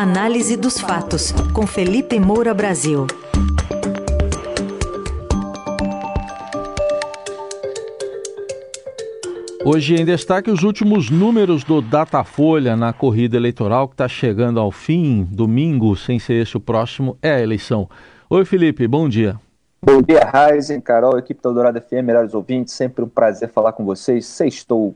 Análise dos fatos, com Felipe Moura Brasil. Hoje em destaque os últimos números do Datafolha na corrida eleitoral que está chegando ao fim. Domingo, sem ser esse o próximo, é a eleição. Oi, Felipe, bom dia. Bom dia, Raizen, Carol, equipe da Dourada FM, melhores ouvintes. Sempre um prazer falar com vocês. Sextou.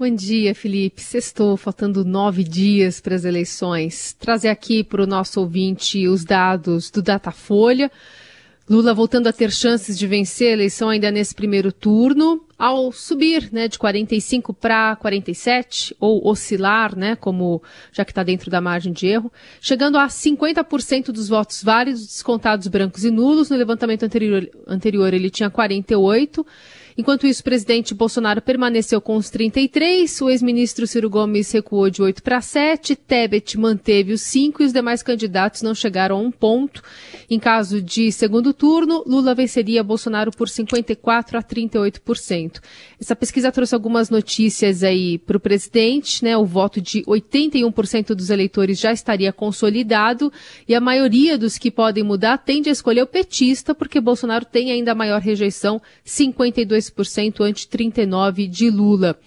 Bom dia, Felipe. Sextou, faltando nove dias para as eleições. Trazer aqui para o nosso ouvinte os dados do Datafolha. Lula voltando a ter chances de vencer a eleição ainda nesse primeiro turno, ao subir né, de 45 para 47, ou oscilar, né, como já que está dentro da margem de erro, chegando a 50% dos votos válidos descontados brancos e nulos. No levantamento anterior, anterior ele tinha 48%. Enquanto isso, o presidente Bolsonaro permaneceu com os 33, o ex-ministro Ciro Gomes recuou de 8 para 7, Tebet manteve os 5 e os demais candidatos não chegaram a um ponto. Em caso de segundo turno, Lula venceria Bolsonaro por 54 a 38%. Essa pesquisa trouxe algumas notícias aí para o presidente, né? O voto de 81% dos eleitores já estaria consolidado e a maioria dos que podem mudar tende a escolher o petista, porque Bolsonaro tem ainda maior rejeição, 52 2% ante 39% de Lula.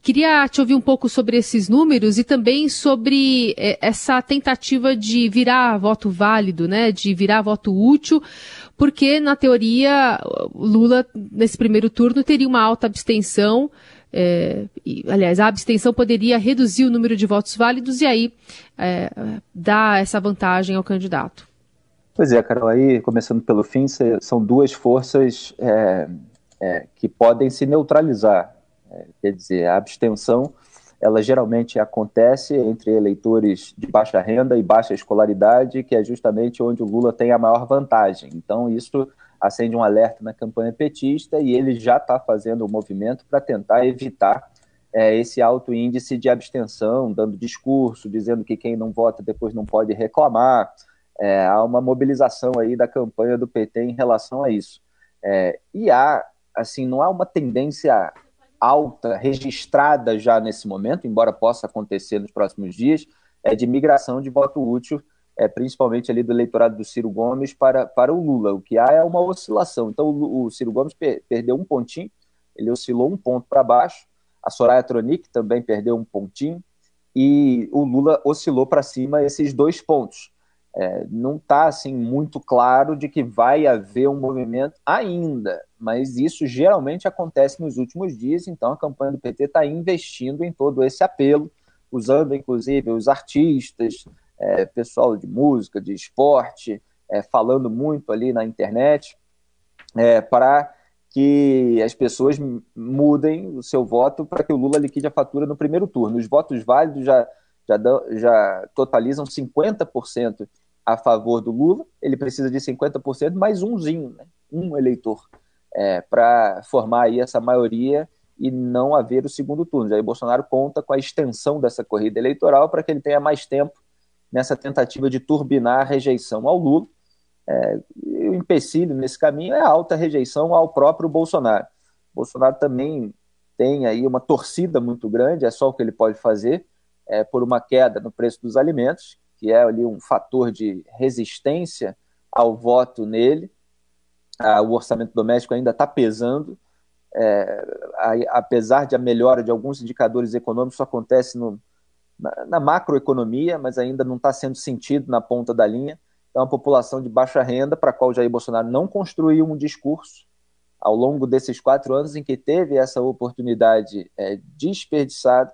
Queria te ouvir um pouco sobre esses números e também sobre eh, essa tentativa de virar voto válido, né, de virar voto útil, porque na teoria Lula nesse primeiro turno teria uma alta abstenção, é, e, aliás, a abstenção poderia reduzir o número de votos válidos e aí é, dar essa vantagem ao candidato. Pois é, Carol, aí começando pelo fim, são duas forças é, é, que podem se neutralizar. É, quer dizer, a abstenção, ela geralmente acontece entre eleitores de baixa renda e baixa escolaridade, que é justamente onde o Lula tem a maior vantagem. Então, isso acende um alerta na campanha petista e ele já está fazendo o um movimento para tentar evitar é, esse alto índice de abstenção, dando discurso, dizendo que quem não vota depois não pode reclamar. É, há uma mobilização aí da campanha do PT em relação a isso. É, e há assim, não há uma tendência alta registrada já nesse momento, embora possa acontecer nos próximos dias, é de migração de voto útil, é, principalmente ali do eleitorado do Ciro Gomes para, para o Lula. O que há é uma oscilação. Então o, o Ciro Gomes per, perdeu um pontinho, ele oscilou um ponto para baixo, a Soraya Tronic também perdeu um pontinho, e o Lula oscilou para cima esses dois pontos. É, não está assim muito claro de que vai haver um movimento ainda, mas isso geralmente acontece nos últimos dias, então a campanha do PT está investindo em todo esse apelo, usando inclusive os artistas, é, pessoal de música, de esporte, é, falando muito ali na internet, é, para que as pessoas mudem o seu voto para que o Lula liquide a fatura no primeiro turno. Os votos válidos já, já, já totalizam 50% a favor do Lula, ele precisa de 50% mais umzinho, né? um eleitor, é, para formar aí essa maioria e não haver o segundo turno. Jair Bolsonaro conta com a extensão dessa corrida eleitoral para que ele tenha mais tempo nessa tentativa de turbinar a rejeição ao Lula. É, o empecilho nesse caminho é a alta rejeição ao próprio Bolsonaro. Bolsonaro também tem aí uma torcida muito grande, é só o que ele pode fazer, é, por uma queda no preço dos alimentos, que é ali um fator de resistência ao voto nele. Ah, o orçamento doméstico ainda está pesando, é, a, apesar de a melhora de alguns indicadores econômicos, isso acontece no, na, na, macroeconomia, mas ainda não está sendo sentido na ponta da linha. É uma população de baixa renda para a qual Jair Bolsonaro não construiu um discurso ao longo desses quatro anos em que teve essa oportunidade é, desperdiçada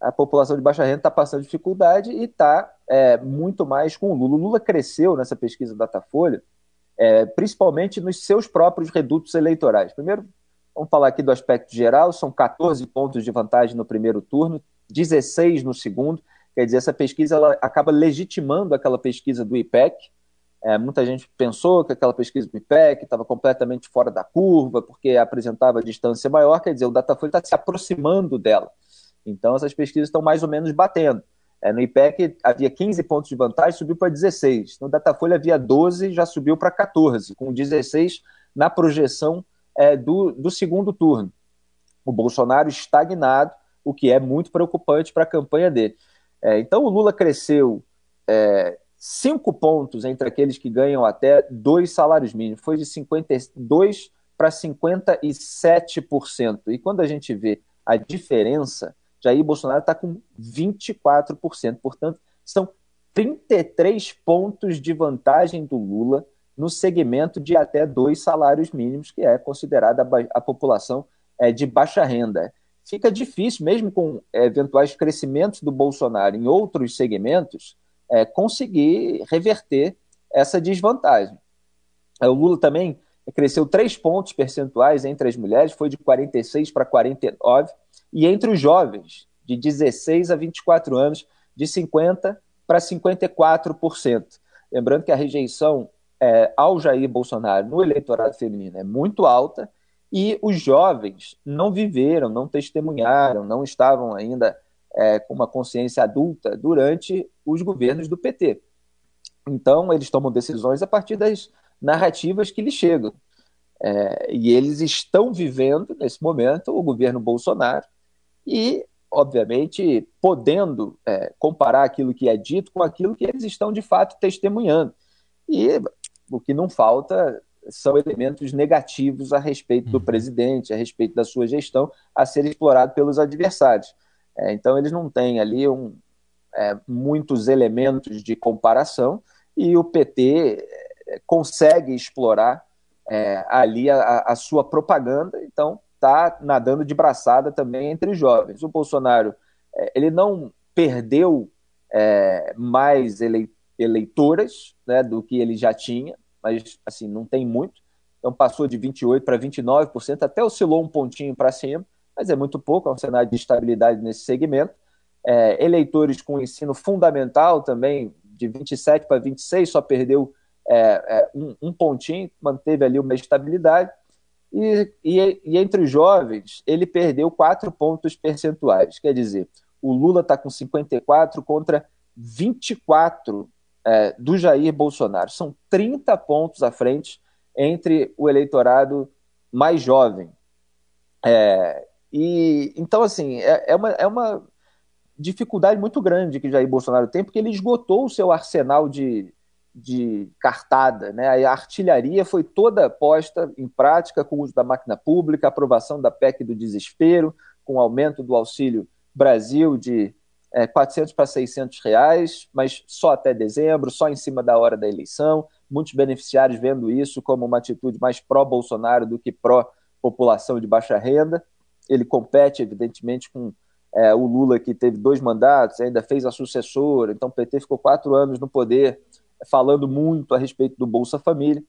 a população de baixa renda está passando dificuldade e está é, muito mais com o Lula. O Lula cresceu nessa pesquisa Datafolha, é, principalmente nos seus próprios redutos eleitorais. Primeiro, vamos falar aqui do aspecto geral: são 14 pontos de vantagem no primeiro turno, 16 no segundo. Quer dizer, essa pesquisa ela acaba legitimando aquela pesquisa do IPEC. É, muita gente pensou que aquela pesquisa do IPEC estava completamente fora da curva, porque apresentava distância maior. Quer dizer, o Datafolha está se aproximando dela. Então, essas pesquisas estão mais ou menos batendo. É, no IPEC havia 15 pontos de vantagem, subiu para 16. No Datafolha havia 12, já subiu para 14, com 16 na projeção é, do, do segundo turno. O Bolsonaro estagnado, o que é muito preocupante para a campanha dele. É, então, o Lula cresceu é, cinco pontos entre aqueles que ganham até dois salários mínimos. Foi de 52 para 57%. E quando a gente vê a diferença, Jair Bolsonaro está com 24%. Portanto, são 33 pontos de vantagem do Lula no segmento de até dois salários mínimos, que é considerada a, população é, de baixa renda. Fica difícil, mesmo com é, eventuais crescimentos do Bolsonaro em outros segmentos, é, conseguir reverter essa desvantagem. O Lula também cresceu três pontos percentuais entre as mulheres, foi de 46 para 49, e entre os jovens, de 16 a 24 anos, de 50 para 54%. Lembrando que a rejeição é, ao Jair Bolsonaro no eleitorado feminino é muito alta e os jovens não viveram, não testemunharam, não estavam ainda é, com uma consciência adulta durante os governos do PT. Então, eles tomam decisões a partir das narrativas que lhes chegam. É, e eles estão vivendo, nesse momento, o governo Bolsonaro e, obviamente, podendo é, comparar aquilo que é dito com aquilo que eles estão, de fato, testemunhando. E o que não falta são elementos negativos a respeito do uhum. presidente, a respeito da sua gestão, a ser explorado pelos adversários. É, então, eles não têm ali um, é, muitos elementos de comparação e o PT é, consegue explorar é, ali a, a, sua propaganda, então está nadando de braçada também entre jovens. O Bolsonaro é, ele não perdeu é, mais eleitoras né, do que ele já tinha, mas assim não tem muito. Então passou de 28% para 29%, até oscilou um pontinho para cima, mas é muito pouco, é um cenário de estabilidade nesse segmento. É, eleitores com ensino fundamental também, de 27 para 26, só perdeu é, é, um, um, pontinho, manteve ali uma estabilidade. E, e, e, entre os jovens, ele perdeu quatro pontos percentuais. Quer dizer, o Lula está com 54 contra 24 é, do Jair Bolsonaro. São 30 pontos à frente entre o eleitorado mais jovem. É, e então, assim, é, é, uma, é uma dificuldade muito grande que Jair Bolsonaro tem, porque ele esgotou o seu arsenal de, de cartada. Né? A artilharia foi toda posta em prática com o uso da máquina pública, aprovação da PEC do desespero, com aumento do Auxílio Brasil de é, 400 para 600 reais, mas só até dezembro, só em cima da hora da eleição. Muitos beneficiários vendo isso como uma atitude mais pró-Bolsonaro do que pró-população de baixa renda ele compete, evidentemente, com é, o Lula, que teve dois mandatos, ainda fez a sucessora, então o PT ficou quatro anos no poder, falando muito a respeito do Bolsa Família.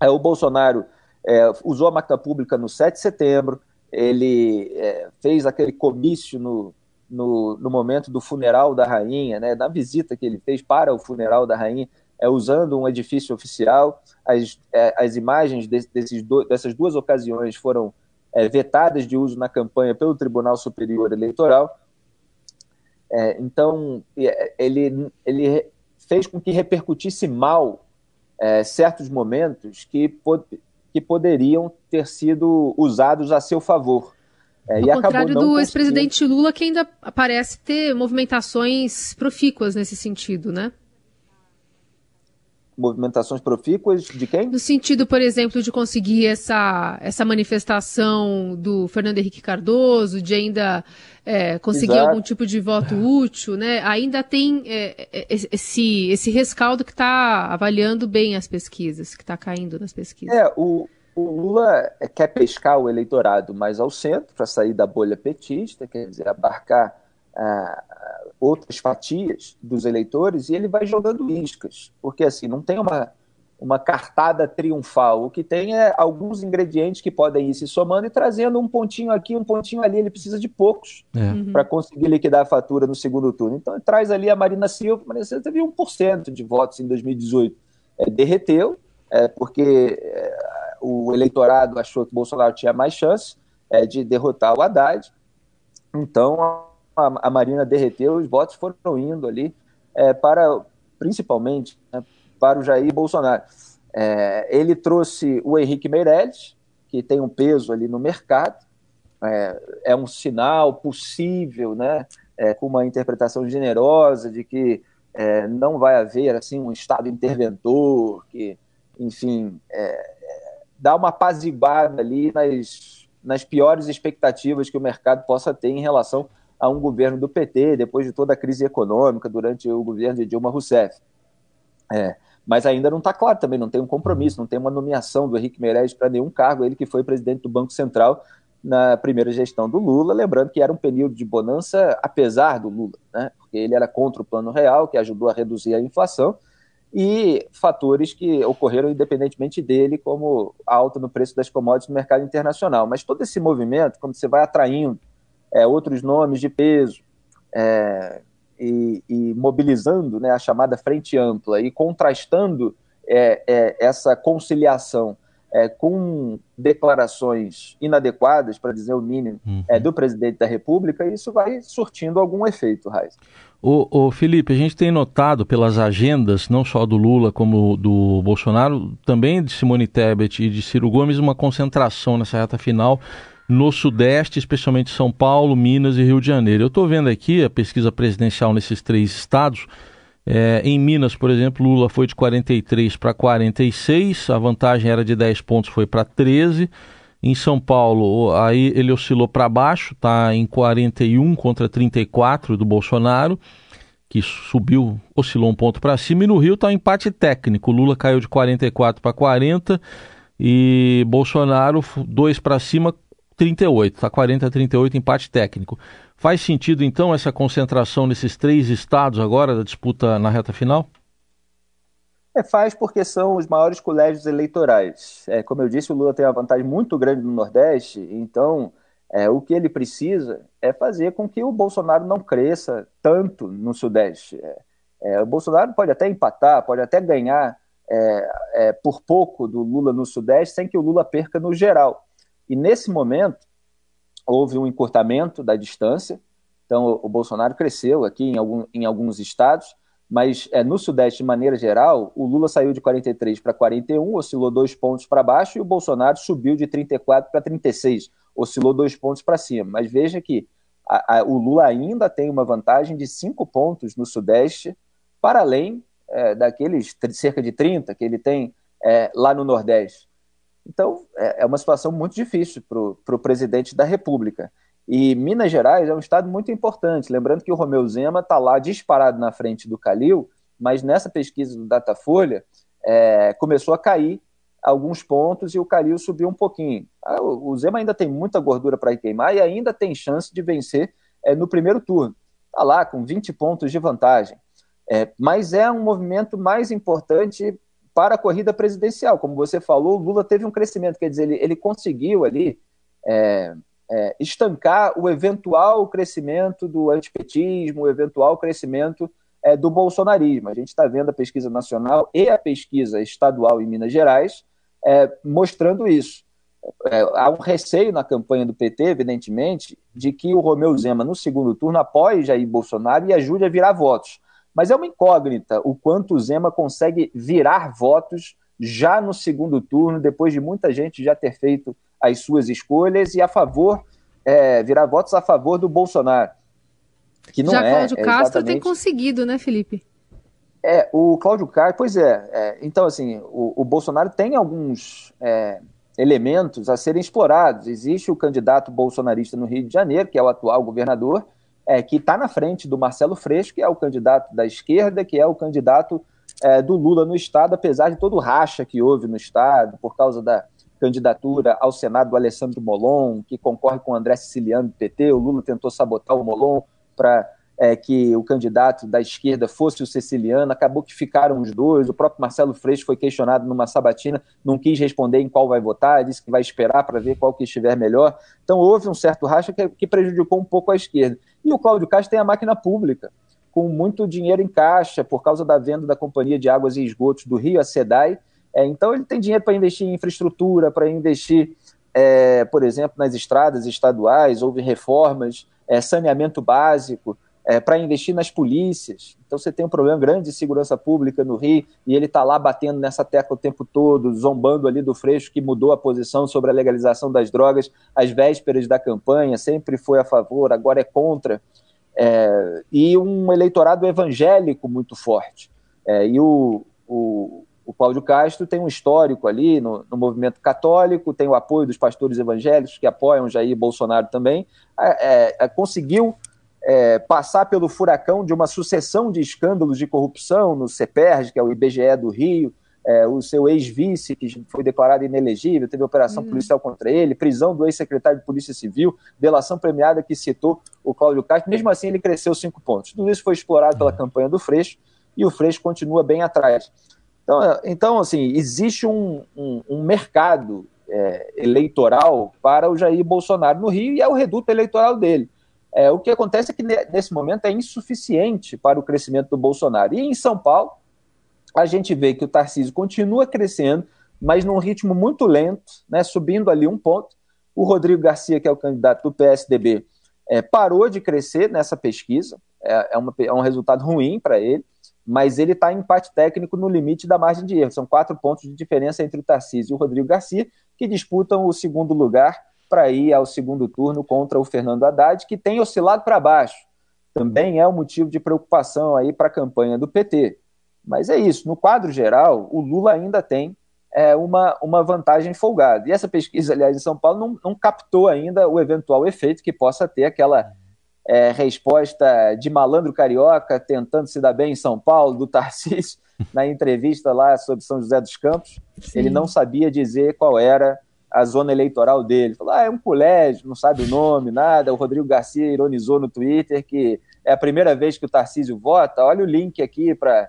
É, o Bolsonaro é, usou a máquina pública no 7 de setembro, ele é, fez aquele comício no, no, no, momento do funeral da rainha, né, na visita que ele fez para o funeral da rainha, é, usando um edifício oficial. As, é, as imagens de, desses do, dessas duas ocasiões foram é, vetadas de uso na campanha pelo Tribunal Superior Eleitoral. É, então, é, ele, ele fez com que repercutisse mal é, certos momentos que, pod que poderiam ter sido usados a seu favor. É, Ao contrário do ex-presidente Lula, que ainda parece ter movimentações profícuas nesse sentido, né? Movimentações profícuas de quem? No sentido, por exemplo, de conseguir essa, essa manifestação do Fernando Henrique Cardoso, de ainda é, conseguir Exato. algum tipo de voto útil, né? Ainda tem é, é esse, esse rescaldo que está avaliando bem as pesquisas, que está caindo nas pesquisas. É, o, o Lula quer pescar o eleitorado mais ao centro para sair da bolha petista, quer dizer, abarcar ah, outras fatias dos eleitores e ele vai jogando iscas, porque assim não tem uma, uma cartada triunfal. O que tem é alguns ingredientes que podem ir se somando e trazendo um pontinho aqui, um pontinho ali. Ele precisa de poucos é. Uhum. para conseguir liquidar a fatura no segundo turno. Então, ele traz ali a Marina Silva. A Marina Silva teve 1% de votos em 2018. É, derreteu, é, porque é, o eleitorado achou que Bolsonaro tinha mais chance é, de derrotar o Haddad. Então, a, a Marina derreteu, os votos foram indo ali é, para, principalmente, né, para o Jair Bolsonaro. É, ele trouxe o Henrique Meirelles, que tem um peso ali no mercado, é, é um sinal possível, né, é, com uma interpretação generosa de que é, não vai haver assim um Estado interventor que, enfim, é, dá uma apaziguada ali nas, nas piores expectativas que o mercado possa ter em relação a um governo do PT, depois de toda a crise econômica durante o governo de Dilma Rousseff. É, mas ainda não está claro também, não tem um compromisso, não tem uma nomeação do Henrique Meirelles para nenhum cargo, ele que foi presidente do Banco Central na primeira gestão do Lula, lembrando que era um período de bonança apesar do Lula, né? porque ele era contra o Plano Real, que ajudou a reduzir a inflação, e fatores que ocorreram independentemente dele, como a alta no preço das commodities no mercado internacional. Mas todo esse movimento, quando você vai atraindo é, outros nomes de peso é, e, e, mobilizando né, a chamada frente ampla e contrastando é, é essa conciliação é, com declarações inadequadas, para dizer o mínimo, uhum. é, do presidente da República, isso vai surtindo algum efeito, Raiz. O, o, Felipe, a gente tem notado pelas agendas, não só do Lula como do Bolsonaro, também de Simone Tebet e de Ciro Gomes, uma concentração nessa reta final no Sudeste, especialmente São Paulo, Minas e Rio de Janeiro. Eu estou vendo aqui a pesquisa presidencial nesses três estados. É, em Minas, por exemplo, Lula foi de 43 para 46, a vantagem era de 10 pontos, foi para 13. Em São Paulo, aí ele oscilou para baixo, está em 41 contra 34 do Bolsonaro, que subiu, oscilou um ponto para cima. E no Rio está um empate técnico. Lula caiu de 44 para 40 e Bolsonaro dois para cima, 38. Está 40 a 38, empate técnico. Faz sentido, então, essa concentração nesses três estados agora da disputa na reta final? É, faz porque são os maiores colégios eleitorais. É, como eu disse, o Lula tem uma vantagem muito grande no Nordeste, então é, o que ele precisa é fazer com que o Bolsonaro não cresça tanto no Sudeste. É, é o Bolsonaro pode até empatar, pode até ganhar é, é, por pouco do Lula no Sudeste, sem que o Lula perca no geral. E nesse momento, houve um encurtamento da distância. Então, o, Bolsonaro cresceu aqui em, algum, em alguns estados, mas é, no Sudeste, de maneira geral, o Lula saiu de 43 para 41, oscilou dois pontos para baixo, e o Bolsonaro subiu de 34 para 36, oscilou dois pontos para cima. Mas veja que a, a, o Lula ainda tem uma vantagem de cinco pontos no Sudeste, para além é, daqueles cerca de 30 que ele tem é, lá no Nordeste. Então, é, é uma situação muito difícil para o presidente da República. E Minas Gerais é um estado muito importante. Lembrando que o Romeu Zema está lá disparado na frente do Calil, mas nessa pesquisa do Datafolha é, começou a cair alguns pontos e o Calil subiu um pouquinho. Ah, o Zema ainda tem muita gordura para queimar e ainda tem chance de vencer é, no primeiro turno. Está lá com 20 pontos de vantagem. É, mas é um movimento mais importante para a corrida presidencial. Como você falou, Lula teve um crescimento, quer dizer, ele, ele conseguiu ali é, é, estancar o eventual crescimento do antipetismo, o eventual crescimento é, do bolsonarismo. A gente está vendo a pesquisa nacional e a pesquisa estadual em Minas Gerais é, mostrando isso. É, há um receio na campanha do PT, evidentemente, de que o Romeu Zema, no segundo turno, apoie Jair Bolsonaro e ajude a virar votos. Mas é uma incógnita o quanto o Zema consegue virar votos já no segundo turno, depois de muita gente já ter feito as suas escolhas e a favor, é, virar votos a favor do Bolsonaro. Que não já é, Cláudio é Castro exatamente... tem conseguido, né, Felipe? É, o Cláudio Castro, pois é, é. então, assim, o, o, Bolsonaro tem alguns é, elementos a serem explorados. Existe o candidato bolsonarista no Rio de Janeiro, que é o atual governador, é, que está na frente do Marcelo Freixo, que é o candidato da esquerda, que é o candidato é, do Lula no Estado, apesar de todo o racha que houve no Estado, por causa da candidatura ao Senado do Alessandro Molon, que concorre com o André Siciliano do PT. O Lula tentou sabotar o Molon para é, que o candidato da esquerda fosse o Siciliano, acabou que ficaram os dois. O próprio Marcelo Freixo foi questionado numa sabatina, não quis responder em qual vai votar, disse que vai esperar para ver qual que estiver melhor. Então houve um certo racha que, que prejudicou um pouco a esquerda. E o Cláudio Castro tem a máquina pública, com muito dinheiro em caixa, por causa da venda da Companhia de Águas e Esgotos do Rio, a SEDAI. É, então, ele tem dinheiro para investir em infraestrutura, para investir, é, por exemplo, nas estradas estaduais, houve reformas, é, saneamento básico, é, para investir nas polícias. Então, você tem um problema grande de segurança pública no Rio e ele está lá batendo nessa tecla o tempo todo, zombando ali do Freixo, que mudou a posição sobre a legalização das drogas às vésperas da campanha, sempre foi a favor, agora é contra. é, e um eleitorado evangélico muito forte. É, e o, o, o Cláudio Castro tem um histórico ali no, no, movimento católico, tem o apoio dos pastores evangélicos que apoiam Jair Bolsonaro também, é, é conseguiu é, passar pelo furacão de uma sucessão de escândalos de corrupção no CEPERG, que é o IBGE do Rio, é, o seu ex-vice, que foi declarado inelegível, teve operação uhum. policial contra ele, prisão do ex-secretário de Polícia Civil, delação premiada que citou o Cláudio Castro. Mesmo assim, ele cresceu cinco pontos. Tudo isso foi explorado pela uhum. campanha do Freixo e o Freixo continua bem atrás. Então, é, então assim, existe um, um, um mercado é, eleitoral para o Jair Bolsonaro no Rio e é o reduto eleitoral dele. É, o que acontece é que nesse momento é insuficiente para o crescimento do Bolsonaro. E em São Paulo, a gente vê que o Tarcísio continua crescendo, mas num ritmo muito lento, né, subindo ali um ponto. O Rodrigo Garcia, que é o candidato do PSDB, é, parou de crescer nessa pesquisa, é, é, uma, é um resultado ruim para ele, mas ele está em empate técnico no limite da margem de erro. São quatro pontos de diferença entre o Tarcísio e o Rodrigo Garcia, que disputam o segundo lugar para ir ao segundo turno contra o Fernando Haddad, que tem oscilado para baixo. Também é um motivo de preocupação aí para a campanha do PT. Mas é isso, no quadro geral, o Lula ainda tem é, uma, uma vantagem folgada. E essa pesquisa, aliás, em São Paulo, não, não captou ainda o eventual efeito que possa ter aquela é, resposta de malandro carioca tentando se dar bem em São Paulo, do Tarcísio, na entrevista lá sobre São José dos Campos. Sim. Ele não sabia dizer qual era a zona eleitoral dele. Falou, ah, é um colégio, não sabe o nome, nada. O Rodrigo Garcia ironizou no Twitter que é a primeira vez que o Tarcísio vota. Olha o link aqui para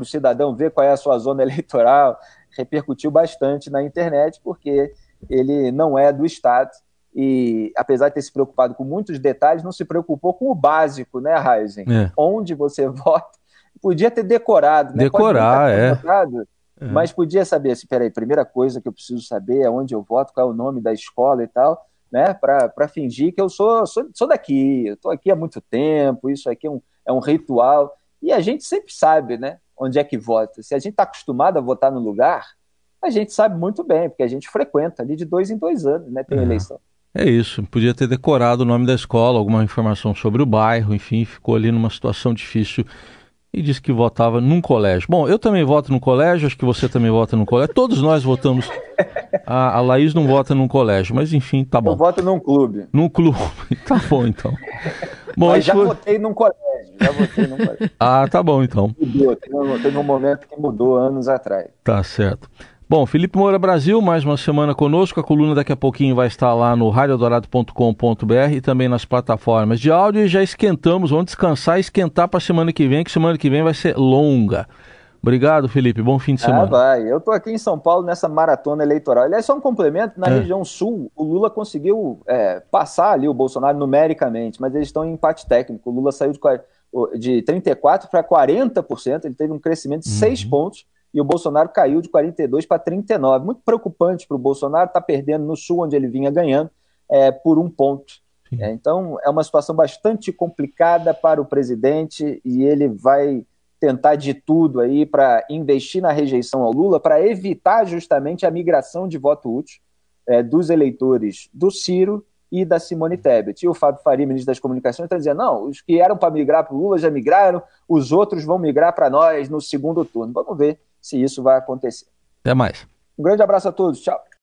o cidadão ver qual é a sua zona eleitoral, repercutiu bastante na internet, porque ele não é do Estado e, apesar de ter se preocupado com muitos detalhes, não se preocupou com o básico, né, Raizen? É. Onde você vota. Podia ter decorado, né? Decorar, é. É. Mas podia saber assim, peraí, primeira coisa que eu preciso saber é onde eu voto, qual é o nome da escola e tal, né? Para fingir que eu sou, sou, sou daqui, eu estou aqui há muito tempo, isso aqui é um, é um ritual. E a gente sempre sabe, né? Onde é que vota. Se a gente está acostumado a votar no lugar, a gente sabe muito bem, porque a gente frequenta ali de dois em dois anos, né? Tem é. eleição. É isso, podia ter decorado o nome da escola, alguma informação sobre o bairro, enfim, ficou ali numa situação difícil e disse que votava num colégio. Bom, eu também voto no colégio, acho que você também vota no colégio, todos nós votamos. A, a Laís não vota num colégio, mas enfim, tá bom. Eu voto num clube. Num clube, tá bom então. Bom, mas já foi... votei num colégio, já votei num colégio. Ah, tá bom então. Mudou, teve um momento que mudou anos atrás. Tá certo. Bom, Felipe Moura Brasil, mais uma semana conosco. A coluna daqui a pouquinho vai estar lá no radiodorado.com.br e também nas plataformas de áudio. E já esquentamos, vamos descansar e esquentar para a semana que vem, que semana que vem vai ser longa. Obrigado, Felipe. Bom fim de semana. Ah, vai. Eu estou aqui em São Paulo nessa maratona eleitoral. Aliás, só um complemento: na é. região sul, o Lula conseguiu é, passar ali o Bolsonaro numericamente, mas eles estão em empate técnico. O Lula saiu de, de 34% para 40%, ele teve um crescimento de uhum. 6 pontos e o Bolsonaro caiu de 42 para 39. Muito preocupante para o Bolsonaro, está perdendo no Sul, onde ele vinha ganhando, é, por um ponto. É, então, é uma situação bastante complicada para o presidente e ele vai tentar de tudo aí para investir na rejeição ao Lula, para evitar justamente a migração de voto útil é, dos eleitores do Ciro e da Simone Tebet. E o Fábio Faria, ministro das Comunicações, está dizendo: não, os que eram para migrar para o Lula já migraram, os outros vão migrar para nós no segundo turno. Vamos ver se isso vai acontecer. Até mais. Um grande abraço a todos. Tchau.